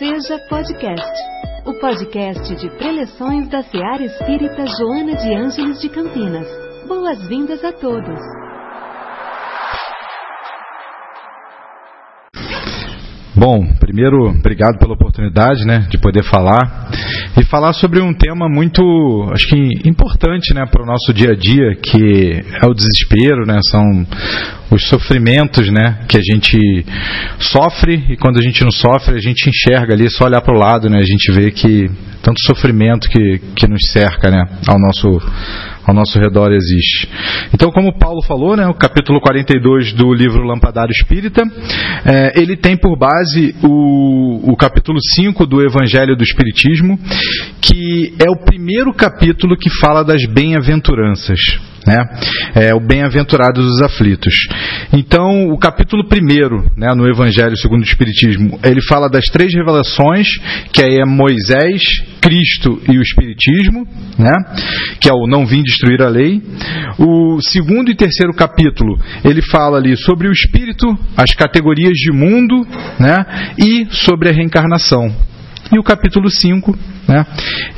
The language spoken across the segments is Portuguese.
Seja Podcast, o podcast de preleções da Seara Espírita Joana de Ângeles de Campinas. Boas-vindas a todos. Bom, primeiro, obrigado pela oportunidade, né, de poder falar e falar sobre um tema muito, acho que importante, né, para o nosso dia a dia, que é o desespero, né, são os sofrimentos, né, que a gente sofre e quando a gente não sofre a gente enxerga ali, só olhar para o lado, né, a gente vê que tanto sofrimento que, que nos cerca, né, ao nosso ao nosso redor existe. Então, como Paulo falou, né, o capítulo 42 do livro Lampadário Espírita, é, ele tem por base o, o capítulo 5 do Evangelho do Espiritismo, que é o primeiro capítulo que fala das bem-aventuranças. Né? É o bem-aventurado dos aflitos. Então, o capítulo 1, né, no Evangelho segundo o Espiritismo, ele fala das três revelações, que é Moisés, Cristo e o Espiritismo, né, que é o não vim destruir a lei. O segundo e terceiro capítulo, ele fala ali sobre o Espírito, as categorias de mundo né, e sobre a reencarnação. E o capítulo 5, né,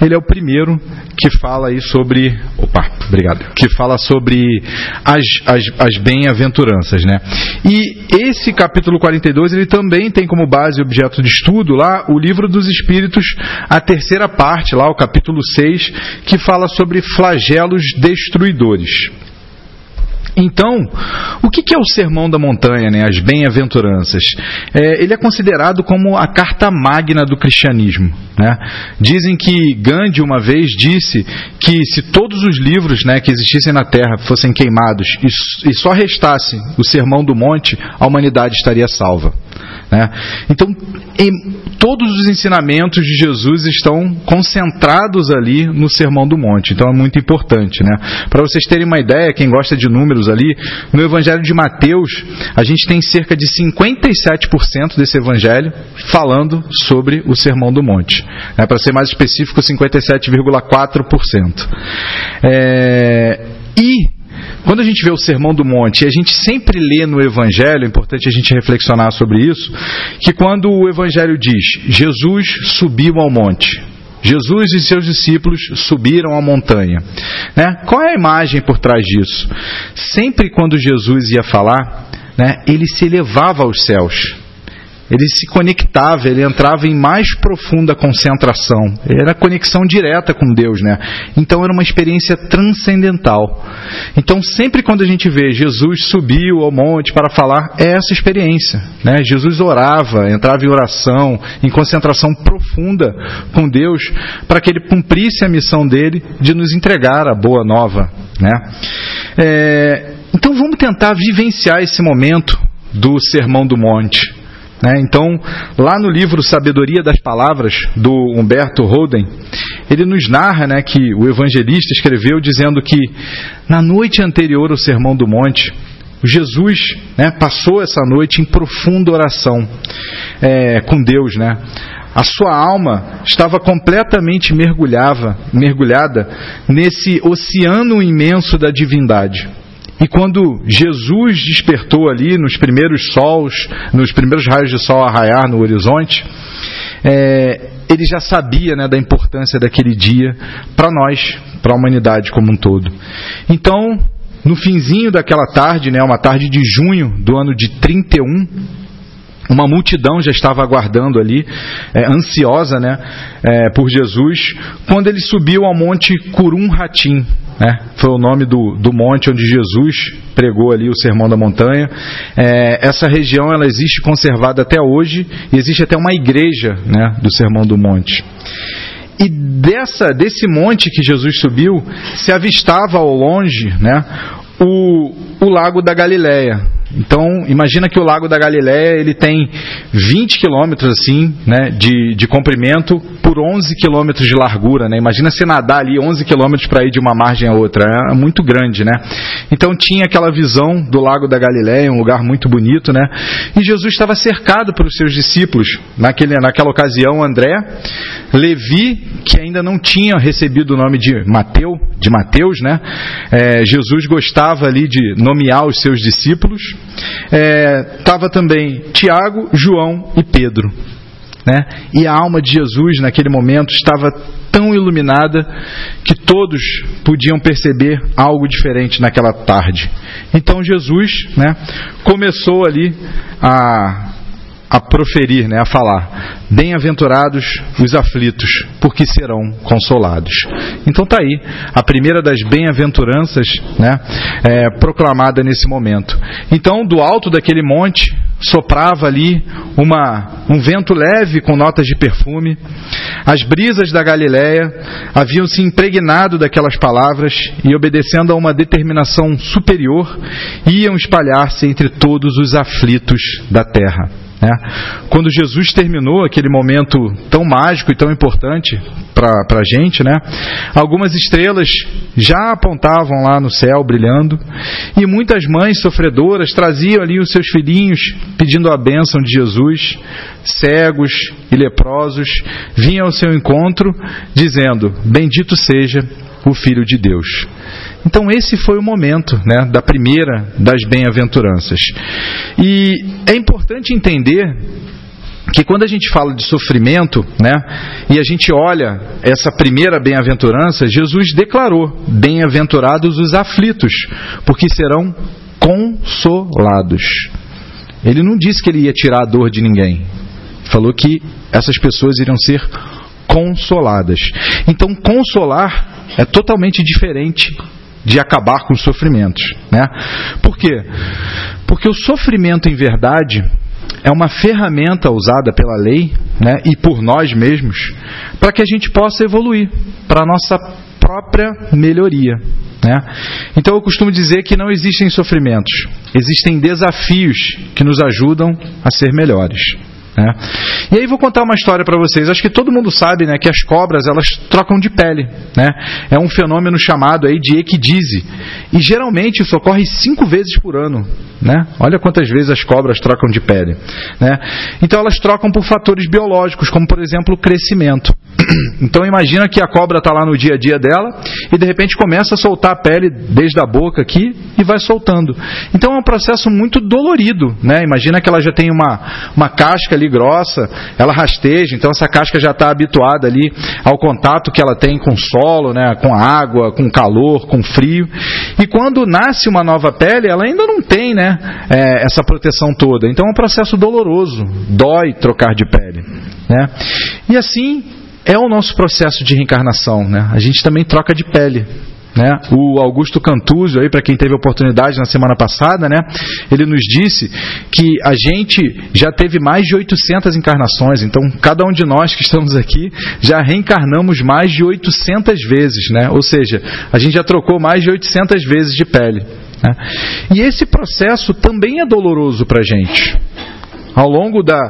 ele é o primeiro que fala aí sobre. Opa, obrigado. Que fala sobre as, as, as bem-aventuranças. Né? E esse capítulo 42 ele também tem como base objeto de estudo lá o livro dos Espíritos, a terceira parte, lá o capítulo 6, que fala sobre flagelos destruidores. Então, o que é o Sermão da Montanha, né, as Bem-aventuranças? É, ele é considerado como a carta magna do cristianismo. Né? Dizem que Gandhi uma vez disse que se todos os livros né, que existissem na Terra fossem queimados e, e só restasse o Sermão do Monte, a humanidade estaria salva. Né? Então, todos os ensinamentos de Jesus estão concentrados ali no Sermão do Monte. Então é muito importante. Né? Para vocês terem uma ideia, quem gosta de números ali, no Evangelho de Mateus, a gente tem cerca de 57% desse Evangelho falando sobre o Sermão do Monte. Né? Para ser mais específico, 57,4%. É... E quando a gente vê o Sermão do Monte, e a gente sempre lê no Evangelho, é importante a gente reflexionar sobre isso, que quando o Evangelho diz Jesus subiu ao monte, Jesus e seus discípulos subiram a montanha. Né? Qual é a imagem por trás disso? Sempre quando Jesus ia falar, né, ele se elevava aos céus ele se conectava, ele entrava em mais profunda concentração. Era conexão direta com Deus, né? Então era uma experiência transcendental. Então sempre quando a gente vê Jesus subiu ao monte para falar, é essa experiência, né? Jesus orava, entrava em oração, em concentração profunda com Deus, para que ele cumprisse a missão dele de nos entregar a boa nova, né? É, então vamos tentar vivenciar esse momento do Sermão do Monte. Né? Então, lá no livro Sabedoria das Palavras, do Humberto Holden, ele nos narra né, que o evangelista escreveu dizendo que na noite anterior ao Sermão do Monte, Jesus né, passou essa noite em profunda oração é, com Deus. Né? A sua alma estava completamente mergulhava, mergulhada nesse oceano imenso da divindade. E quando Jesus despertou ali nos primeiros sols, nos primeiros raios de sol a raiar no horizonte, é, ele já sabia né, da importância daquele dia para nós, para a humanidade como um todo. Então, no finzinho daquela tarde, né, uma tarde de junho do ano de 31, uma multidão já estava aguardando ali, é, ansiosa né, é, por Jesus, quando ele subiu ao monte Curum Ratim, né? Foi o nome do, do monte onde Jesus pregou ali o Sermão da Montanha. É, essa região ela existe conservada até hoje e existe até uma igreja né, do Sermão do Monte. E dessa, desse monte que Jesus subiu, se avistava ao longe né, o, o lago da Galileia, então, imagina que o Lago da Galileia ele tem 20 quilômetros assim, né, de, de comprimento por 11 quilômetros de largura. Né? Imagina você nadar ali 11 quilômetros para ir de uma margem a outra. É muito grande, né? Então tinha aquela visão do Lago da Galileia, um lugar muito bonito, né? E Jesus estava cercado pelos seus discípulos. Naquele, naquela ocasião, André, Levi, que ainda não tinha recebido o nome de Mateu, de Mateus, né? É, Jesus gostava ali de nomear os seus discípulos estava é, também Tiago, João e Pedro. né? E a alma de Jesus naquele momento estava tão iluminada que todos podiam perceber algo diferente naquela tarde. Então Jesus, né, começou ali a a proferir, né, a falar: Bem-aventurados os aflitos, porque serão consolados. Então tá aí a primeira das bem-aventuranças, né, é, proclamada nesse momento. Então do alto daquele monte soprava ali uma, um vento leve com notas de perfume. As brisas da Galiléia haviam se impregnado daquelas palavras e, obedecendo a uma determinação superior, iam espalhar-se entre todos os aflitos da terra. Né? Quando Jesus terminou aquele momento tão mágico e tão importante para a gente, né? algumas estrelas já apontavam lá no céu brilhando e muitas mães sofredoras traziam ali os seus filhinhos pedindo a bênção de Jesus. Cegos e leprosos vinham ao seu encontro dizendo: Bendito seja o Filho de Deus. Então esse foi o momento né, da primeira das bem-aventuranças. E é importante entender que quando a gente fala de sofrimento, né, e a gente olha essa primeira bem-aventurança, Jesus declarou: Bem-aventurados os aflitos, porque serão consolados. Ele não disse que ele ia tirar a dor de ninguém. Falou que essas pessoas iriam ser. Então, consolar é totalmente diferente de acabar com os sofrimentos. Né? Por quê? Porque o sofrimento, em verdade, é uma ferramenta usada pela lei né, e por nós mesmos para que a gente possa evoluir para a nossa própria melhoria. Né? Então eu costumo dizer que não existem sofrimentos, existem desafios que nos ajudam a ser melhores. Né? E aí vou contar uma história para vocês. Acho que todo mundo sabe né, que as cobras elas trocam de pele. Né? É um fenômeno chamado aí de equidise. E geralmente isso ocorre cinco vezes por ano. Né? Olha quantas vezes as cobras trocam de pele. Né? Então elas trocam por fatores biológicos, como por exemplo o crescimento. Então imagina que a cobra está lá no dia a dia dela e de repente começa a soltar a pele desde a boca aqui e vai soltando. Então é um processo muito dolorido. Né? Imagina que ela já tem uma, uma casca ali grossa, ela rasteja, então essa casca já está habituada ali ao contato que ela tem com o solo, né? com a água, com calor, com frio. E quando nasce uma nova pele, ela ainda não tem né? É, essa proteção toda. Então é um processo doloroso, dói trocar de pele. Né? E assim é o nosso processo de reencarnação. Né? A gente também troca de pele. Né? O Augusto Cantuzio, aí para quem teve a oportunidade na semana passada, né? ele nos disse que a gente já teve mais de 800 encarnações. Então, cada um de nós que estamos aqui já reencarnamos mais de 800 vezes, né? Ou seja, a gente já trocou mais de 800 vezes de pele. Né? E esse processo também é doloroso para a gente ao longo da,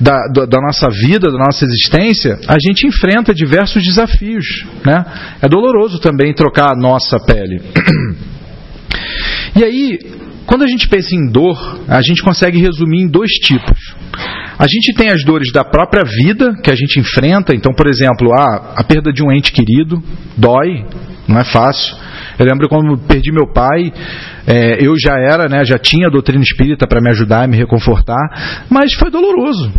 da, da, nossa vida, da nossa existência, a gente enfrenta diversos desafios. Né? É doloroso também trocar a nossa pele. E aí, quando a gente pensa em dor, a gente consegue resumir em dois tipos. A gente tem as dores da própria vida que a gente enfrenta, então, por exemplo, a, a perda de um ente querido dói, não é fácil. Eu lembro quando perdi meu pai, é, eu já era, né, já tinha a doutrina espírita para me ajudar e me reconfortar, mas foi doloroso.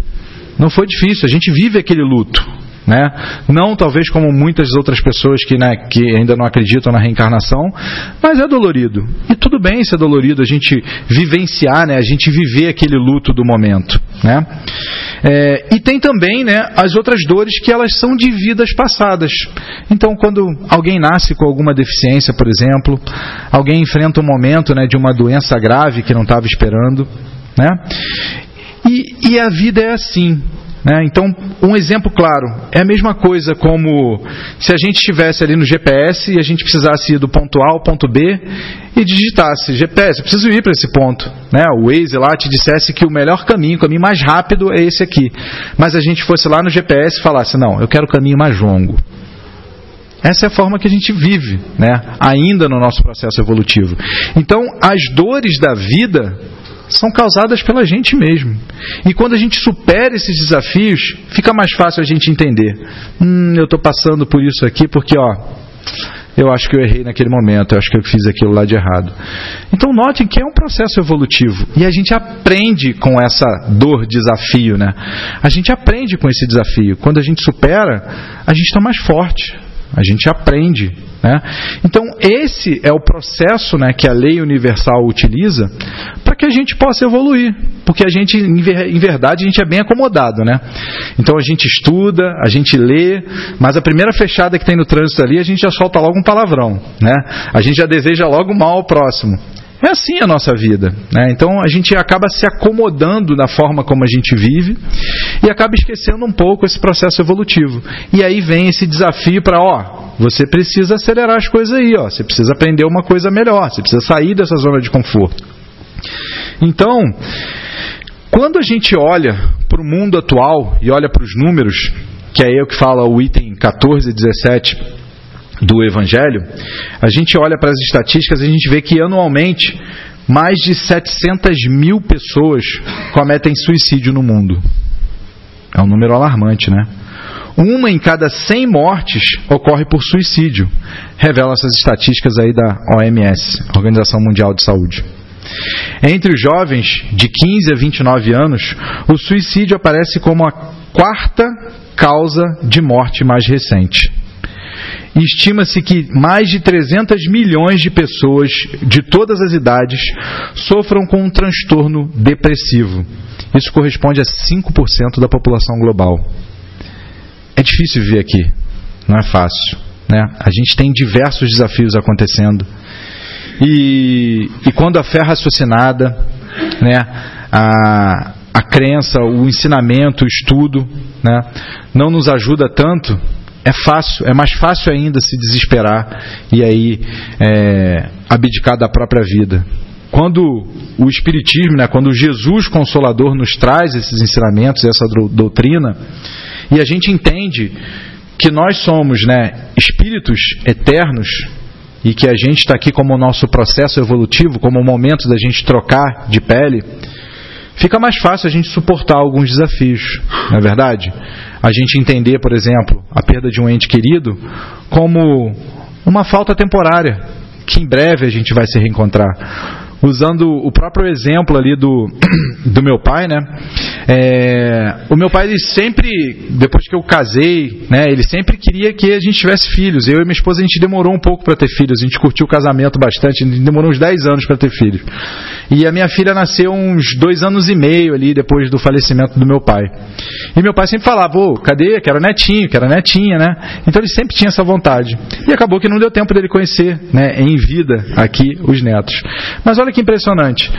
Não foi difícil, a gente vive aquele luto. Né? Não talvez como muitas outras pessoas que, né, que ainda não acreditam na reencarnação, mas é dolorido. E tudo bem ser dolorido, a gente vivenciar, né, a gente viver aquele luto do momento. Né? É, e tem também né, as outras dores que elas são de vidas passadas. Então, quando alguém nasce com alguma deficiência, por exemplo, alguém enfrenta um momento né, de uma doença grave que não estava esperando, né? E, e a vida é assim. Né? Então, um exemplo claro, é a mesma coisa como se a gente estivesse ali no GPS e a gente precisasse ir do ponto A ao ponto B e digitasse GPS, eu preciso ir para esse ponto. Né? O Waze lá te dissesse que o melhor caminho, o caminho mais rápido é esse aqui. Mas a gente fosse lá no GPS e falasse, não, eu quero o caminho mais longo. Essa é a forma que a gente vive, né? ainda no nosso processo evolutivo. Então, as dores da vida são causadas pela gente mesmo. E quando a gente supera esses desafios, fica mais fácil a gente entender. Hum, eu estou passando por isso aqui porque, ó, eu acho que eu errei naquele momento, eu acho que eu fiz aquilo lá de errado. Então notem que é um processo evolutivo e a gente aprende com essa dor, desafio, né? A gente aprende com esse desafio. Quando a gente supera, a gente está mais forte, a gente aprende. Né? Então, esse é o processo né, que a lei universal utiliza para que a gente possa evoluir. Porque a gente, em verdade, a gente é bem acomodado. Né? Então, a gente estuda, a gente lê, mas a primeira fechada que tem no trânsito ali, a gente já solta logo um palavrão. Né? A gente já deseja logo mal ao próximo. É assim a nossa vida. Né? Então a gente acaba se acomodando na forma como a gente vive e acaba esquecendo um pouco esse processo evolutivo. E aí vem esse desafio para, ó, você precisa acelerar as coisas aí, ó, você precisa aprender uma coisa melhor, você precisa sair dessa zona de conforto. Então, quando a gente olha para o mundo atual e olha para os números, que é o que fala o item 14 e 17 do Evangelho, a gente olha para as estatísticas e a gente vê que anualmente mais de 700 mil pessoas cometem suicídio no mundo. É um número alarmante, né? Uma em cada 100 mortes ocorre por suicídio, revelam essas estatísticas aí da OMS, Organização Mundial de Saúde. Entre os jovens de 15 a 29 anos, o suicídio aparece como a quarta causa de morte mais recente estima-se que mais de 300 milhões de pessoas de todas as idades sofram com um transtorno depressivo. Isso corresponde a 5% da população global. É difícil viver aqui, não é fácil. Né? A gente tem diversos desafios acontecendo. E, e quando a fé é raciocinada, né, a, a crença, o ensinamento, o estudo, né, não nos ajuda tanto, é fácil, é mais fácil ainda se desesperar e aí é, abdicar da própria vida. Quando o Espiritismo, né, quando Jesus Consolador nos traz esses ensinamentos, essa doutrina, e a gente entende que nós somos né, espíritos eternos e que a gente está aqui como o nosso processo evolutivo, como o momento da gente trocar de pele, fica mais fácil a gente suportar alguns desafios, não é verdade? A gente entender, por exemplo, a perda de um ente querido como uma falta temporária, que em breve a gente vai se reencontrar usando o próprio exemplo ali do, do meu pai, né? É, o meu pai, ele sempre, depois que eu casei, né? Ele sempre queria que a gente tivesse filhos. Eu e minha esposa, a gente demorou um pouco para ter filhos. A gente curtiu o casamento bastante. A gente demorou uns 10 anos para ter filhos. E a minha filha nasceu uns dois anos e meio ali depois do falecimento do meu pai. E meu pai sempre falava, ô, cadê? Quero netinho, quero netinha, né? Então ele sempre tinha essa vontade. E acabou que não deu tempo dele conhecer, né, em vida aqui os netos. Mas olha que impressionante.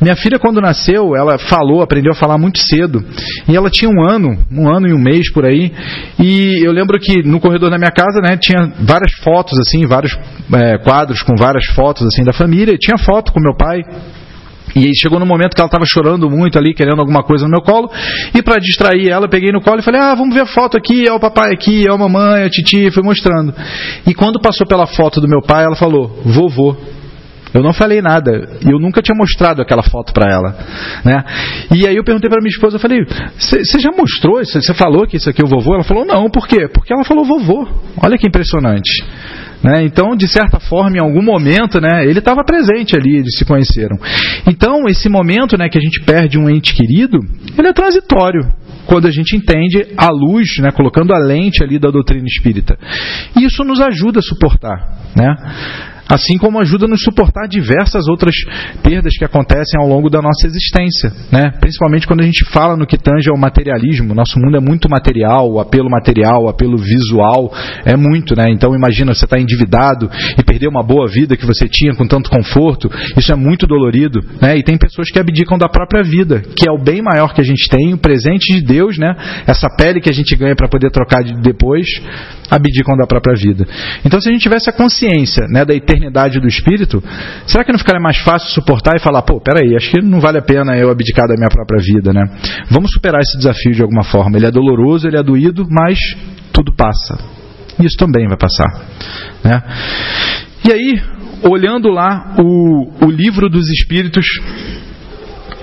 Minha filha, quando nasceu, ela falou, aprendeu a falar muito cedo. E ela tinha um ano, um ano e um mês por aí. E eu lembro que no corredor da minha casa, né, tinha várias fotos, assim, vários é, quadros com várias fotos, assim, da família. E tinha foto com meu pai. E chegou no momento que ela estava chorando muito ali, querendo alguma coisa no meu colo. E para distrair ela, peguei no colo e falei: Ah, vamos ver a foto aqui, é o papai aqui, é a mamãe, é a titia, fui mostrando. E quando passou pela foto do meu pai, ela falou: Vovô. Eu não falei nada. E eu nunca tinha mostrado aquela foto para ela. Né? E aí eu perguntei para minha esposa, eu falei, você já mostrou? Você falou que isso aqui é o vovô? Ela falou, não, por quê? Porque ela falou vovô. Olha que impressionante. Né? Então, de certa forma, em algum momento, né, ele estava presente ali, eles se conheceram. Então, esse momento né, que a gente perde um ente querido, ele é transitório quando a gente entende a luz, né, colocando a lente ali da doutrina espírita. E isso nos ajuda a suportar. Né? Assim como ajuda a nos suportar diversas outras perdas que acontecem ao longo da nossa existência, né? principalmente quando a gente fala no que tange ao materialismo. Nosso mundo é muito material, o apelo material, o apelo visual é muito, né? Então imagina você estar tá endividado e perder uma boa vida que você tinha com tanto conforto, isso é muito dolorido, né? E tem pessoas que abdicam da própria vida, que é o bem maior que a gente tem, o presente de Deus, né? Essa pele que a gente ganha para poder trocar depois, abdicam da própria vida. Então se a gente tivesse a consciência, né, da eternidade eternidade do espírito, será que não ficaria mais fácil suportar e falar, pô, peraí, acho que não vale a pena eu abdicar da minha própria vida, né? Vamos superar esse desafio de alguma forma. Ele é doloroso, ele é doído, mas tudo passa. Isso também vai passar. Né? E aí, olhando lá o, o livro dos Espíritos,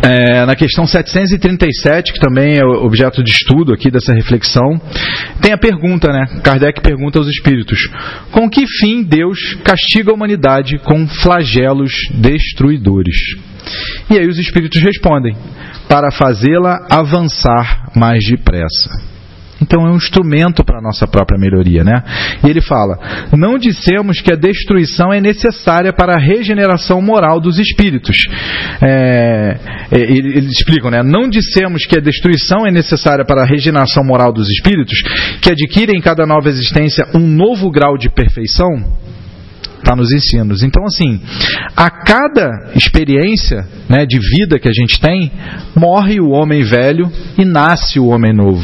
é, na questão 737, que também é objeto de estudo aqui dessa reflexão, tem a pergunta, né? Kardec pergunta aos espíritos: com que fim Deus castiga a humanidade com flagelos destruidores? E aí os espíritos respondem: para fazê-la avançar mais depressa. Então é um instrumento para a nossa própria melhoria, né? E ele fala: não dissemos que a destruição é necessária para a regeneração moral dos espíritos. É, é eles explicam, né? Não dissemos que a destruição é necessária para a regeneração moral dos espíritos, que adquirem em cada nova existência um novo grau de perfeição está nos ensinos. Então, assim, a cada experiência né, de vida que a gente tem, morre o homem velho e nasce o homem novo.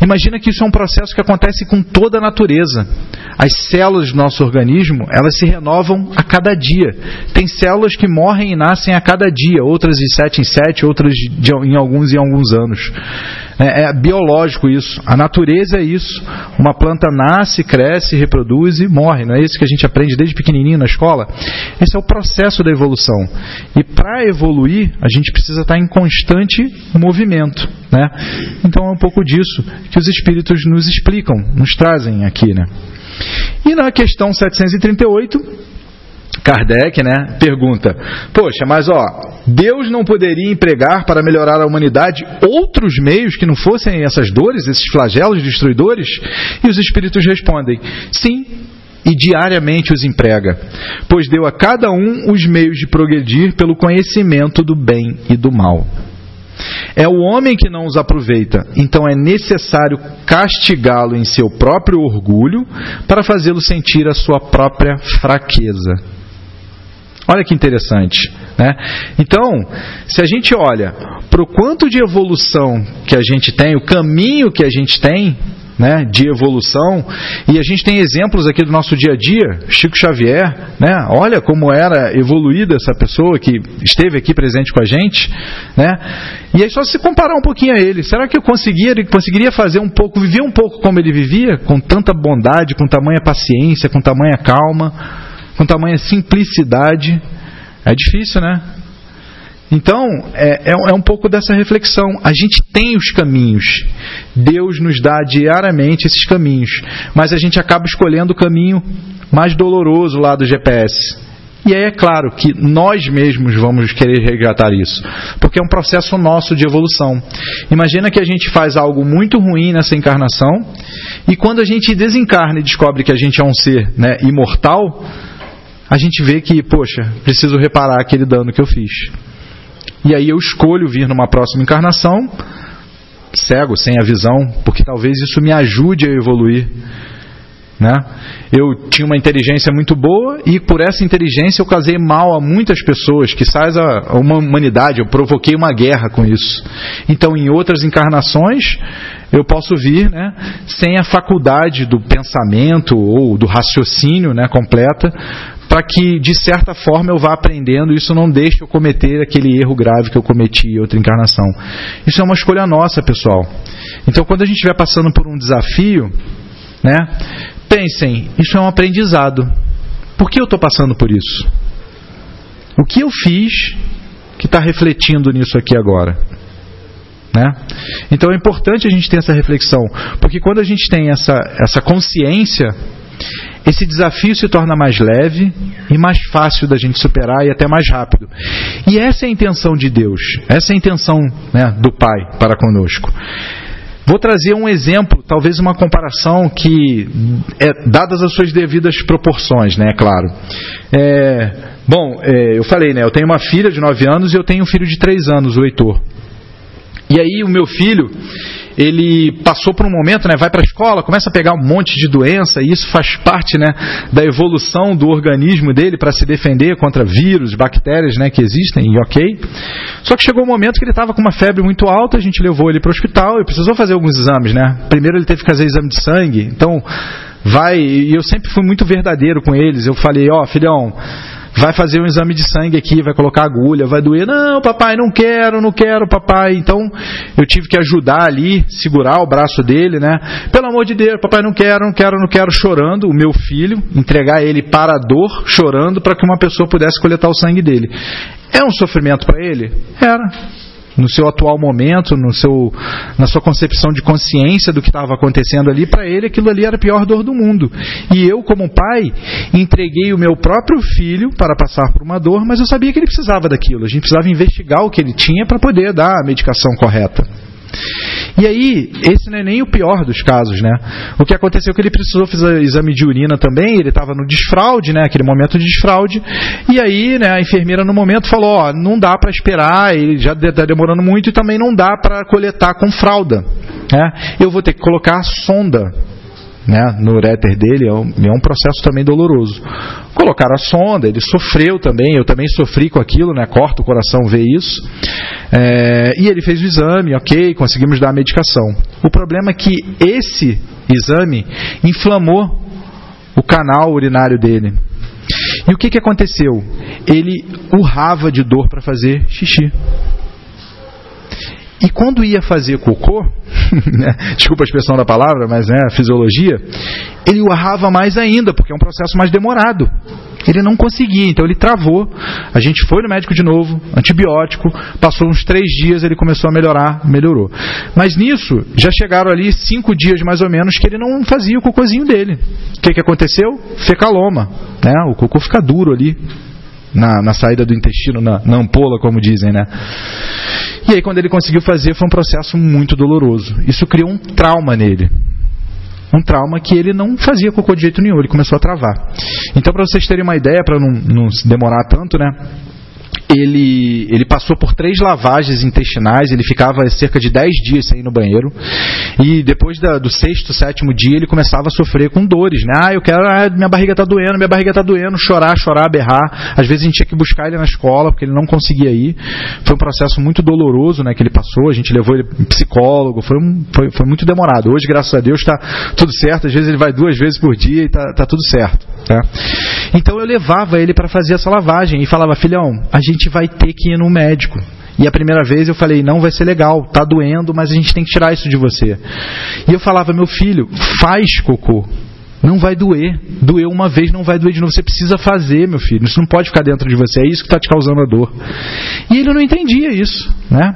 Imagina que isso é um processo que acontece com toda a natureza. As células do nosso organismo, elas se renovam a cada dia. Tem células que morrem e nascem a cada dia, outras de sete em sete, outras de, em alguns e alguns anos. É, é, biológico isso. A natureza é isso. Uma planta nasce, cresce, reproduz e morre. Não é isso que a gente aprende desde pequenininho na escola? Esse é o processo da evolução. E para evoluir, a gente precisa estar em constante movimento. Né? Então é um pouco disso que os espíritos nos explicam, nos trazem aqui. Né? E na questão 738, Kardec, né, pergunta: Poxa, mas ó, Deus não poderia empregar para melhorar a humanidade outros meios que não fossem essas dores, esses flagelos destruidores? E os espíritos respondem: Sim, e diariamente os emprega, pois deu a cada um os meios de progredir pelo conhecimento do bem e do mal. É o homem que não os aproveita, então é necessário castigá-lo em seu próprio orgulho para fazê-lo sentir a sua própria fraqueza. Olha que interessante. Né? Então, se a gente olha para o quanto de evolução que a gente tem, o caminho que a gente tem, né, de evolução. E a gente tem exemplos aqui do nosso dia a dia, Chico Xavier, né, olha como era evoluída essa pessoa que esteve aqui presente com a gente, né, e aí só se comparar um pouquinho a ele, será que eu conseguiria, conseguiria fazer um pouco, viver um pouco como ele vivia, com tanta bondade, com tamanha paciência, com tamanha calma, com tamanha simplicidade? É difícil, né? Então, é, é, é, um pouco dessa reflexão. A gente tem os caminhos. Deus nos dá diariamente esses caminhos. Mas a gente acaba escolhendo o caminho mais doloroso lá do GPS. E aí é claro que nós mesmos vamos querer resgatar isso. Porque é um processo nosso de evolução. Imagina que a gente faz algo muito ruim nessa encarnação. E quando a gente desencarna e descobre que a gente é um ser né, imortal, a gente vê que, poxa, preciso reparar aquele dano que eu fiz. E aí eu escolho vir numa próxima encarnação cego, sem a visão, porque talvez isso me ajude a evoluir. Né? Eu tinha uma inteligência muito boa e por essa inteligência eu casei mal a muitas pessoas, que sai a uma humanidade, eu provoquei uma guerra com isso. Então, em outras encarnações, eu posso vir né, sem a faculdade do pensamento ou do raciocínio né, completa para que, de certa forma, eu vá aprendendo isso não deixe eu cometer aquele erro grave que eu cometi em outra encarnação. Isso é uma escolha nossa, pessoal. Então, quando a gente estiver passando por um desafio, né, pensem, isso é um aprendizado. Por que eu estou passando por isso? O que eu fiz que está refletindo nisso aqui agora? Né? Então é importante a gente ter essa reflexão, porque quando a gente tem essa, essa consciência, esse desafio se torna mais leve e mais fácil da gente superar e até mais rápido. E essa é a intenção de Deus, essa é a intenção né, do Pai para conosco. Vou trazer um exemplo, talvez uma comparação que, é, dadas as suas devidas proporções, né, claro. É, bom, é, eu falei, né, eu tenho uma filha de 9 anos e eu tenho um filho de 3 anos, o Heitor. E aí o meu filho, ele passou por um momento, né, vai para a escola, começa a pegar um monte de doença, e isso faz parte né, da evolução do organismo dele para se defender contra vírus, bactérias né, que existem, e ok. Só que chegou um momento que ele estava com uma febre muito alta, a gente levou ele para o hospital e precisou fazer alguns exames. Né? Primeiro ele teve que fazer exame de sangue, então vai, e eu sempre fui muito verdadeiro com eles, eu falei, ó oh, filhão, vai fazer um exame de sangue aqui, vai colocar agulha, vai doer. Não, papai, não quero, não quero, papai. Então eu tive que ajudar ali, segurar o braço dele, né? Pelo amor de Deus, papai, não quero, não quero, não quero, chorando, o meu filho, entregar ele para a dor, chorando, para que uma pessoa pudesse coletar o sangue dele. É um sofrimento para ele? Era no seu atual momento, no seu, na sua concepção de consciência do que estava acontecendo ali, para ele aquilo ali era a pior dor do mundo. E eu, como pai, entreguei o meu próprio filho para passar por uma dor, mas eu sabia que ele precisava daquilo. A gente precisava investigar o que ele tinha para poder dar a medicação correta. E aí, esse não é nem o pior dos casos, né? O que aconteceu é que ele precisou fazer exame de urina também, ele estava no desfraude, né? Aquele momento de desfraude. E aí, né, a enfermeira no momento falou, ó, não dá para esperar, ele já está demorando muito e também não dá para coletar com fralda. Né? Eu vou ter que colocar sonda né, no uréter dele é um, é um, processo também doloroso. Colocaram a sonda, ele sofreu também, eu também sofri com aquilo, né, corta o coração ver isso. É, e ele fez o exame, ok, conseguimos dar a medicação. O problema é que esse exame inflamou o canal urinário dele. E o que, que aconteceu? Ele urrava de dor para fazer xixi. E quando ia fazer cocô, né, desculpa a expressão da palavra, mas né, a fisiologia, ele urrava mais ainda, porque é um processo mais demorado. Ele não conseguia, então ele travou. A gente foi no médico de novo, antibiótico, passou uns três dias, ele começou a melhorar, melhorou. Mas nisso, já chegaram ali cinco dias mais ou menos que ele não fazia o cocôzinho dele. O que, que aconteceu? Fecaloma. Né? O cocô fica duro ali, na, na saída do intestino, na, na ampola, como dizem, né? E aí, quando ele conseguiu fazer, foi um processo muito doloroso. Isso criou um trauma nele. Um trauma que ele não fazia cocô de jeito nenhum, ele começou a travar. Então, para vocês terem uma ideia, para não, não demorar tanto, né? Ele, ele passou por três lavagens intestinais, ele ficava cerca de dez dias sem ir no banheiro, e depois da, do sexto, sétimo dia, ele começava a sofrer com dores, né? Ah, eu quero, ah, minha barriga está doendo, minha barriga está doendo, chorar, chorar, berrar. Às vezes a gente tinha que buscar ele na escola, porque ele não conseguia ir. Foi um processo muito doloroso, né, que ele passou, a gente levou ele psicólogo, foi, um, foi, foi muito demorado. Hoje, graças a Deus, está tudo certo, às vezes ele vai duas vezes por dia e está tá tudo certo. Tá? Então eu levava ele para fazer essa lavagem e falava, filhão, a gente vai ter que ir no médico. E a primeira vez eu falei, não vai ser legal, tá doendo, mas a gente tem que tirar isso de você. E eu falava, meu filho, faz cocô. Não vai doer. Doeu uma vez, não vai doer de novo. Você precisa fazer, meu filho. Isso não pode ficar dentro de você. É isso que está te causando a dor. E ele não entendia isso, né?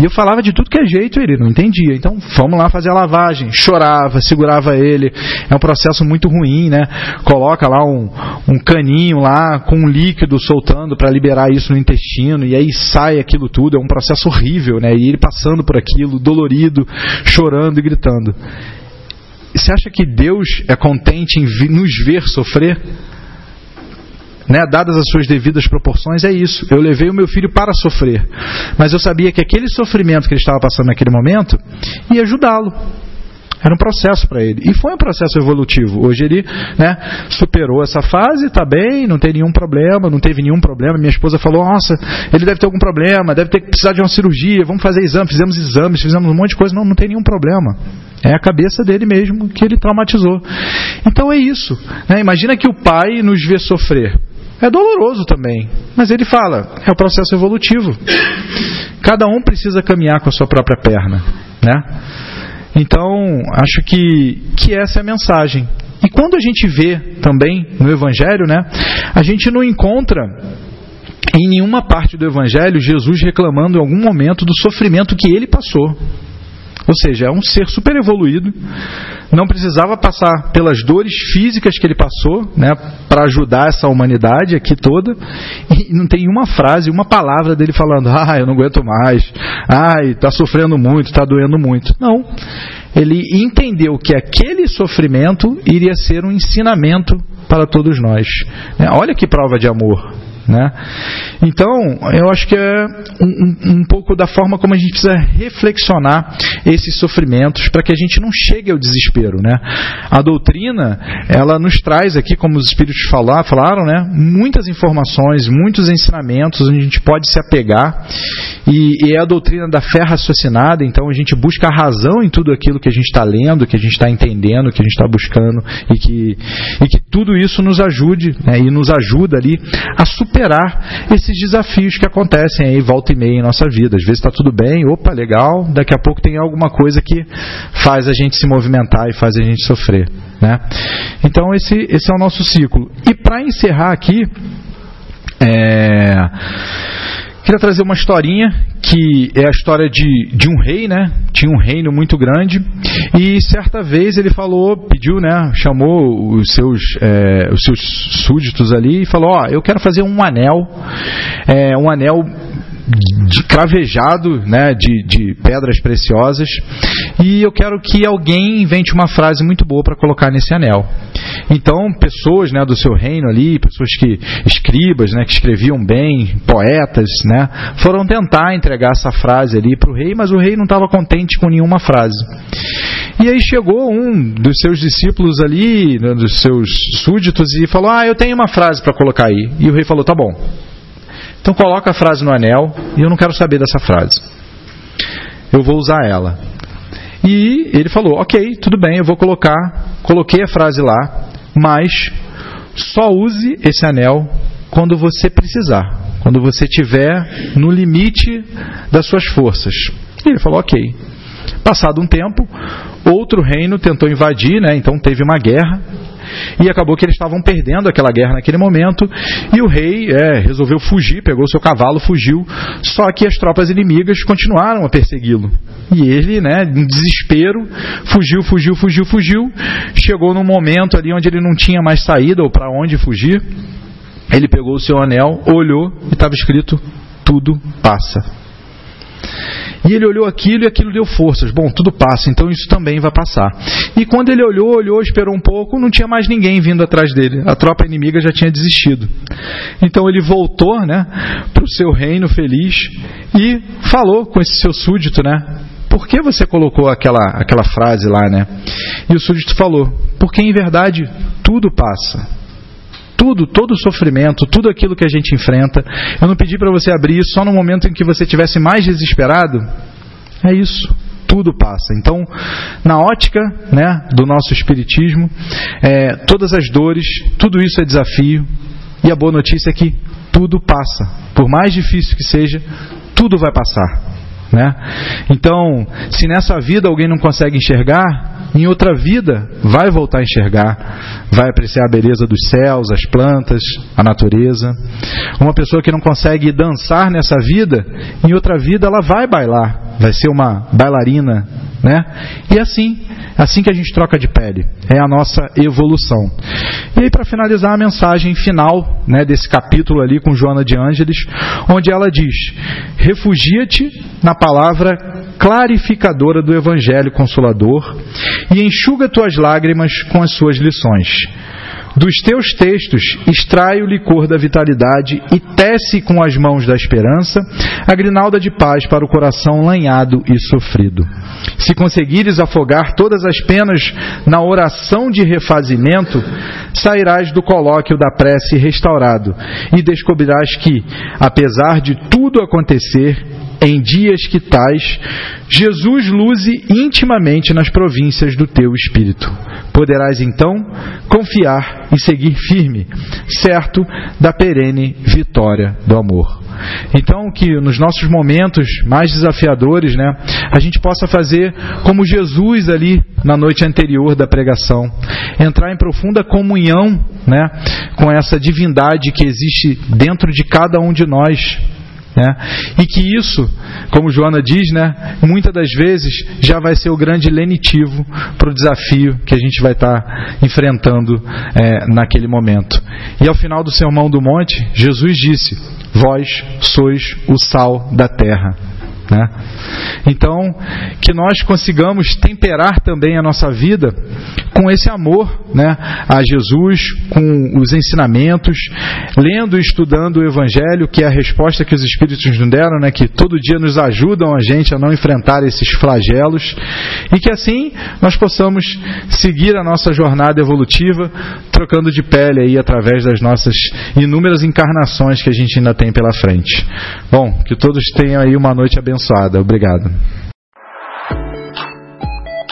E eu falava de tudo que é jeito, ele não entendia. Então, vamos lá fazer a lavagem. Chorava, segurava ele. É um processo muito ruim, né? Coloca lá um, um caninho lá com um líquido soltando para liberar isso no intestino e aí sai aquilo tudo. É um processo horrível, né? E ele passando por aquilo, dolorido, chorando e gritando. Você acha que Deus é contente em nos ver sofrer? Né, dadas as suas devidas proporções, é isso. Eu levei o meu filho para sofrer. Mas eu sabia que aquele sofrimento que ele estava passando naquele momento ia ajudá-lo. Era um processo para ele. E foi um processo evolutivo. Hoje ele né, superou essa fase, está bem, não tem nenhum problema, não teve nenhum problema. Minha esposa falou: Nossa, ele deve ter algum problema, deve ter que precisar de uma cirurgia, vamos fazer exame. Fizemos exames, fizemos um monte de coisa. Não, não tem nenhum problema. É a cabeça dele mesmo que ele traumatizou. Então é isso. Né? Imagina que o pai nos vê sofrer. É doloroso também, mas ele fala, é o processo evolutivo. Cada um precisa caminhar com a sua própria perna, né? Então, acho que, que essa é a mensagem. E quando a gente vê também no Evangelho, né, a gente não encontra em nenhuma parte do Evangelho Jesus reclamando em algum momento do sofrimento que ele passou. Ou seja, é um ser super evoluído, não precisava passar pelas dores físicas que ele passou, né, para ajudar essa humanidade aqui toda, e não tem uma frase, uma palavra dele falando: "Ah, eu não aguento mais. Ai, está sofrendo muito, está doendo muito". Não. Ele entendeu que aquele sofrimento iria ser um ensinamento para todos nós. Né, olha que prova de amor. Né? Então, eu acho que é um, um, pouco da forma como a gente precisa reflexionar esses sofrimentos para que a gente não chegue ao desespero né? A doutrina, ela nos traz aqui, como os espíritos falar, falaram, né? Muitas informações, muitos ensinamentos onde a gente pode se apegar e, e é a doutrina da fé raciocinada, então a gente busca a razão em tudo aquilo que a gente está lendo, que a gente está entendendo, que a gente está buscando e que, e que tudo isso nos ajude né? e nos ajuda ali a superar esses desafios que acontecem aí volta e meia em nossa vida. Às vezes está tudo bem, opa, legal, daqui a pouco tem alguma coisa que faz a gente se movimentar e faz a gente sofrer. Né? Então esse, esse é o nosso ciclo. E para encerrar aqui, é, queria trazer uma historinha que é a história de, de um rei, né? Tinha um reino muito grande e certa vez ele falou, pediu, né? Chamou os seus, é, os seus súditos ali e falou: ó, eu quero fazer um anel, é, um anel de cravejado né, de, de, pedras preciosas e eu quero que alguém invente uma frase muito boa para colocar nesse anel. Então, pessoas né, do seu reino ali, pessoas que escribas, né, que escreviam bem, poetas, né, foram tentar entregar essa frase ali para o rei, mas o rei não estava contente com nenhuma frase. E aí chegou um dos seus discípulos ali, né, dos seus súditos, e falou: Ah, eu tenho uma frase para colocar aí. E o rei falou: Tá bom. Então coloca a frase no anel e eu não quero saber dessa frase. Eu vou usar ela. E ele falou: Ok, tudo bem, eu vou colocar. Coloquei a frase lá, mas só use esse anel quando você precisar, quando você estiver no limite das suas forças. E ele falou: Ok. Passado um tempo, outro reino tentou invadir, né? então teve uma guerra e acabou que eles estavam perdendo aquela guerra naquele momento. E o rei é, resolveu fugir, pegou seu cavalo, fugiu. Só que as tropas inimigas continuaram a persegui-lo. E ele, né, em desespero, fugiu, fugiu, fugiu, fugiu. Chegou num momento ali onde ele não tinha mais saída ou para onde fugir. Ele pegou o seu anel, olhou e estava escrito: tudo passa. E ele olhou aquilo e aquilo deu forças. Bom, tudo passa, então isso também vai passar. E quando ele olhou, olhou, esperou um pouco, não tinha mais ninguém vindo atrás dele. A tropa inimiga já tinha desistido. Então ele voltou, né, para o seu reino feliz e falou com esse seu súdito, né? Por que você colocou aquela, aquela frase lá, né? E o súdito falou: Porque em verdade tudo passa tudo, todo o sofrimento, tudo aquilo que a gente enfrenta. Eu não pedi para você abrir isso só no momento em que você estivesse mais desesperado. É isso. Tudo passa. Então, na ótica né, do nosso espiritismo, é, todas as dores, tudo isso é desafio. E a boa notícia é que tudo passa. Por mais difícil que seja, tudo vai passar. Né? Então, se nessa vida alguém não consegue enxergar, em outra vida vai voltar a enxergar, vai apreciar a beleza dos céus, as plantas, a natureza. Uma pessoa que não consegue dançar nessa vida, em outra vida ela vai bailar, vai ser uma bailarina, né? E assim, assim que a gente troca de pele, é a nossa evolução. E aí para finalizar a mensagem final, né, desse capítulo ali com Joana de Ângeles, onde ela diz: "Refugia-te na palavra clarificadora do Evangelho Consolador e enxuga tuas lágrimas com as suas lições. Dos teus textos extrai o licor da vitalidade e tece com as mãos da esperança a grinalda de paz para o coração lanhado e sofrido. Se conseguires afogar todas as penas na oração de refazimento, sairás do colóquio da prece restaurado e descobrirás que, apesar de tudo acontecer, em dias que tais, Jesus luze intimamente nas províncias do teu espírito. Poderás então confiar e seguir firme, certo da perene vitória do amor. Então, que nos nossos momentos mais desafiadores, né, a gente possa fazer como Jesus ali na noite anterior da pregação, entrar em profunda comunhão, né, com essa divindade que existe dentro de cada um de nós né? E que isso, como Joana diz, né, muitas das vezes já vai ser o grande lenitivo para o desafio que a gente vai estar tá enfrentando é, naquele momento. E ao final do Sermão do Monte, Jesus disse: Vós sois o sal da terra. Né? Então, que nós consigamos temperar também a nossa vida com esse amor né, a Jesus, com os ensinamentos, lendo e estudando o Evangelho, que é a resposta que os Espíritos nos deram, né, que todo dia nos ajudam a gente a não enfrentar esses flagelos, e que assim nós possamos seguir a nossa jornada evolutiva, trocando de pele aí através das nossas inúmeras encarnações que a gente ainda tem pela frente. Bom, que todos tenham aí uma noite abençoada. Obrigado.